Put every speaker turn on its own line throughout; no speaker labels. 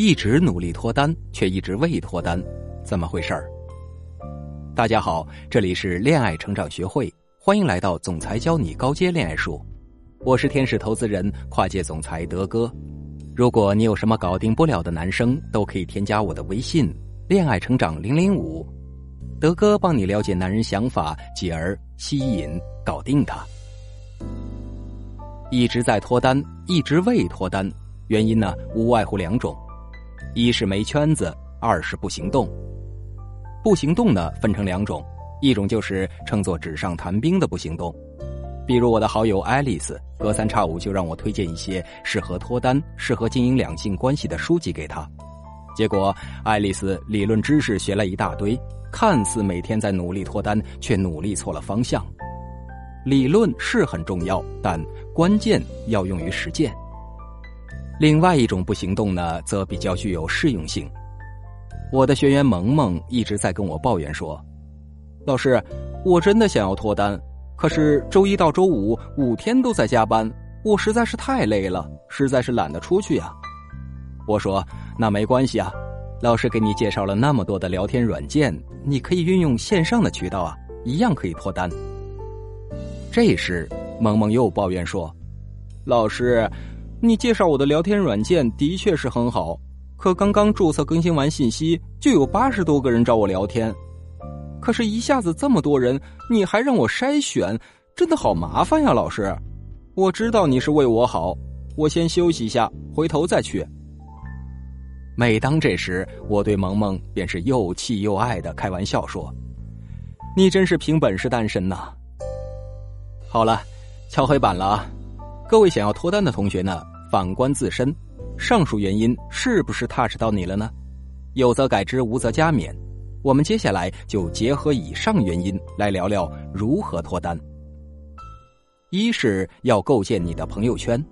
一直努力脱单，却一直未脱单，怎么回事儿？大家好，这里是恋爱成长学会，欢迎来到总裁教你高阶恋爱术。我是天使投资人、跨界总裁德哥。如果你有什么搞定不了的男生，都可以添加我的微信“恋爱成长零零五”，德哥帮你了解男人想法，继而吸引、搞定他。一直在脱单，一直未脱单，原因呢无外乎两种。一是没圈子，二是不行动。不行动呢，分成两种，一种就是称作纸上谈兵的不行动，比如我的好友爱丽丝，隔三差五就让我推荐一些适合脱单、适合经营两性关系的书籍给她，结果爱丽丝理论知识学了一大堆，看似每天在努力脱单，却努力错了方向。理论是很重要，但关键要用于实践。另外一种不行动呢，则比较具有适用性。我的学员萌萌一直在跟我抱怨说：“老师，我真的想要脱单，可是周一到周五五天都在加班，我实在是太累了，实在是懒得出去呀。”我说：“那没关系啊，老师给你介绍了那么多的聊天软件，你可以运用线上的渠道啊，一样可以脱单。”这时，萌萌又抱怨说：“老师。”你介绍我的聊天软件的确是很好，可刚刚注册更新完信息，就有八十多个人找我聊天。可是，一下子这么多人，你还让我筛选，真的好麻烦呀，老师。我知道你是为我好，我先休息一下，回头再去。每当这时，我对萌萌便是又气又爱的开玩笑说：“你真是凭本事单身呐。”好了，敲黑板了啊。各位想要脱单的同学呢，反观自身，上述原因是不是 touch 到你了呢？有则改之，无则加勉。我们接下来就结合以上原因来聊聊如何脱单。一是要构建你的朋友圈。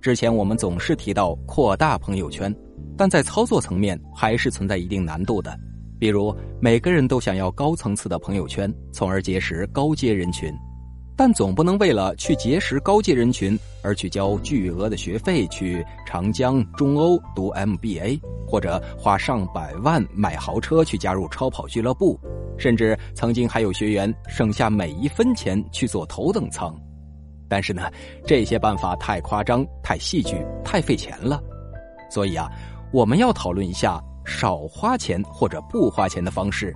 之前我们总是提到扩大朋友圈，但在操作层面还是存在一定难度的。比如每个人都想要高层次的朋友圈，从而结识高阶人群。但总不能为了去结识高阶人群而去交巨额的学费，去长江、中欧读 MBA，或者花上百万买豪车去加入超跑俱乐部，甚至曾经还有学员省下每一分钱去做头等舱。但是呢，这些办法太夸张、太戏剧、太费钱了。所以啊，我们要讨论一下少花钱或者不花钱的方式，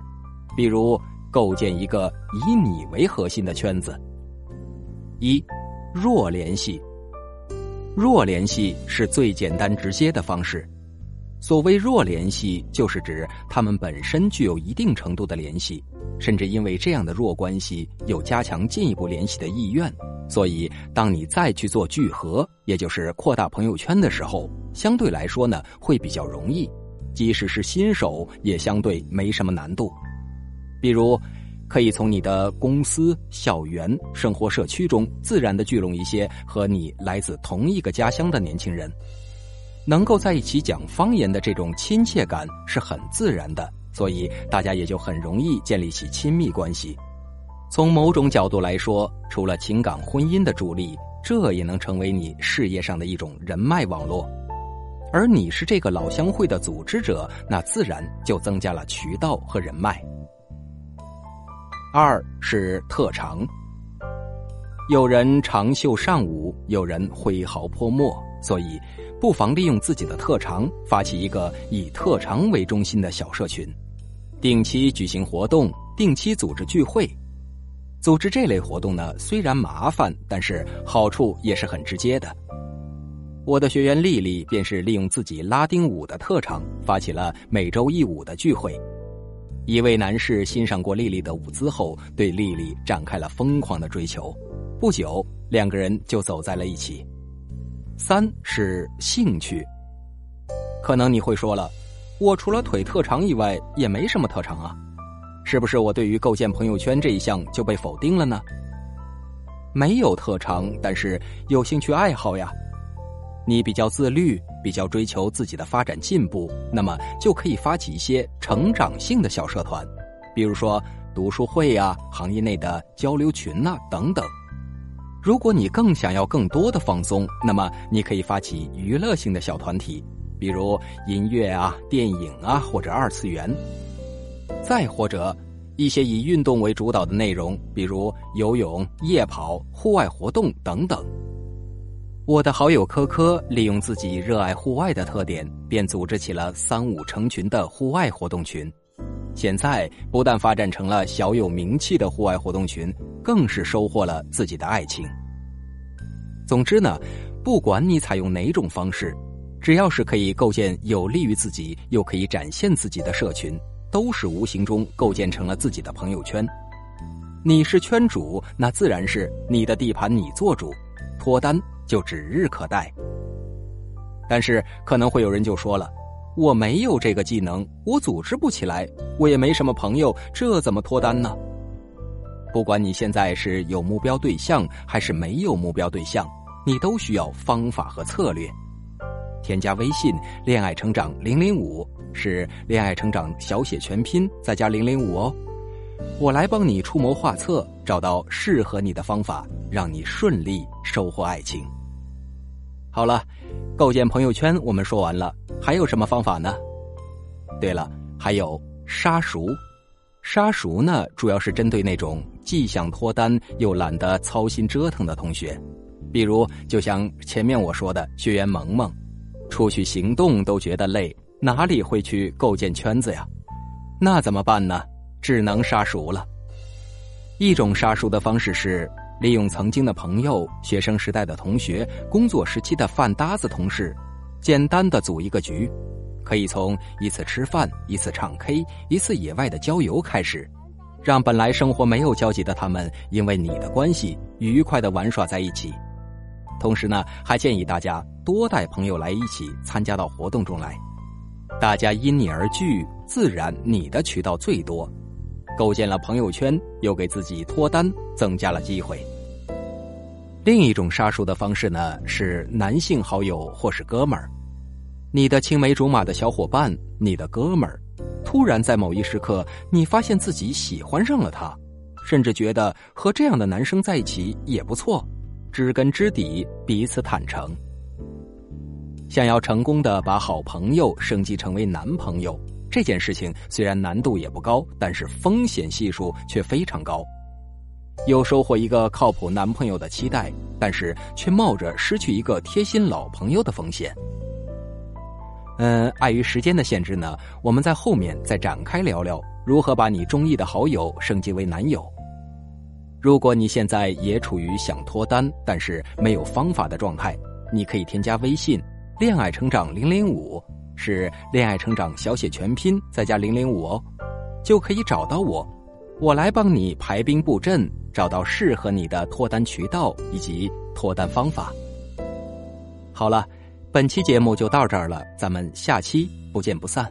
比如构建一个以你为核心的圈子。一，弱联系。弱联系是最简单直接的方式。所谓弱联系，就是指他们本身具有一定程度的联系，甚至因为这样的弱关系有加强进一步联系的意愿。所以，当你再去做聚合，也就是扩大朋友圈的时候，相对来说呢，会比较容易。即使是新手，也相对没什么难度。比如。可以从你的公司、校园、生活社区中自然的聚拢一些和你来自同一个家乡的年轻人，能够在一起讲方言的这种亲切感是很自然的，所以大家也就很容易建立起亲密关系。从某种角度来说，除了情感婚姻的助力，这也能成为你事业上的一种人脉网络。而你是这个老乡会的组织者，那自然就增加了渠道和人脉。二是特长，有人长袖善舞，有人挥毫泼墨，所以不妨利用自己的特长，发起一个以特长为中心的小社群，定期举行活动，定期组织聚会。组织这类活动呢，虽然麻烦，但是好处也是很直接的。我的学员丽丽便是利用自己拉丁舞的特长，发起了每周一舞的聚会。一位男士欣赏过丽丽的舞姿后，对丽丽展开了疯狂的追求。不久，两个人就走在了一起。三是兴趣。可能你会说了，我除了腿特长以外，也没什么特长啊，是不是我对于构建朋友圈这一项就被否定了呢？没有特长，但是有兴趣爱好呀。你比较自律，比较追求自己的发展进步，那么就可以发起一些成长性的小社团，比如说读书会呀、行业内的交流群呐等等。如果你更想要更多的放松，那么你可以发起娱乐性的小团体，比如音乐啊、电影啊，或者二次元；再或者一些以运动为主导的内容，比如游泳、夜跑、户外活动等等。我的好友科科利用自己热爱户外的特点，便组织起了三五成群的户外活动群。现在不但发展成了小有名气的户外活动群，更是收获了自己的爱情。总之呢，不管你采用哪种方式，只要是可以构建有利于自己又可以展现自己的社群，都是无形中构建成了自己的朋友圈。你是圈主，那自然是你的地盘你做主，脱单。就指日可待。但是可能会有人就说了：“我没有这个技能，我组织不起来，我也没什么朋友，这怎么脱单呢？”不管你现在是有目标对象还是没有目标对象，你都需要方法和策略。添加微信“恋爱成长零零五”是“恋爱成长”小写全拼再加零零五哦，我来帮你出谋划策，找到适合你的方法，让你顺利收获爱情。好了，构建朋友圈我们说完了，还有什么方法呢？对了，还有杀熟。杀熟呢，主要是针对那种既想脱单又懒得操心折腾的同学，比如就像前面我说的学员萌萌，出去行动都觉得累，哪里会去构建圈子呀？那怎么办呢？只能杀熟了。一种杀熟的方式是。利用曾经的朋友、学生时代的同学、工作时期的饭搭子同事，简单的组一个局，可以从一次吃饭、一次唱 K、一次野外的郊游开始，让本来生活没有交集的他们，因为你的关系愉快的玩耍在一起。同时呢，还建议大家多带朋友来一起参加到活动中来，大家因你而聚，自然你的渠道最多。构建了朋友圈，又给自己脱单增加了机会。另一种杀熟的方式呢，是男性好友或是哥们儿，你的青梅竹马的小伙伴，你的哥们儿，突然在某一时刻，你发现自己喜欢上了他，甚至觉得和这样的男生在一起也不错，知根知底，彼此坦诚。想要成功的把好朋友升级成为男朋友。这件事情虽然难度也不高，但是风险系数却非常高。有收获一个靠谱男朋友的期待，但是却冒着失去一个贴心老朋友的风险。嗯，碍于时间的限制呢，我们在后面再展开聊聊如何把你中意的好友升级为男友。如果你现在也处于想脱单但是没有方法的状态，你可以添加微信“恋爱成长零零五”。是恋爱成长小写全拼再加零零五哦，就可以找到我，我来帮你排兵布阵，找到适合你的脱单渠道以及脱单方法。好了，本期节目就到这儿了，咱们下期不见不散。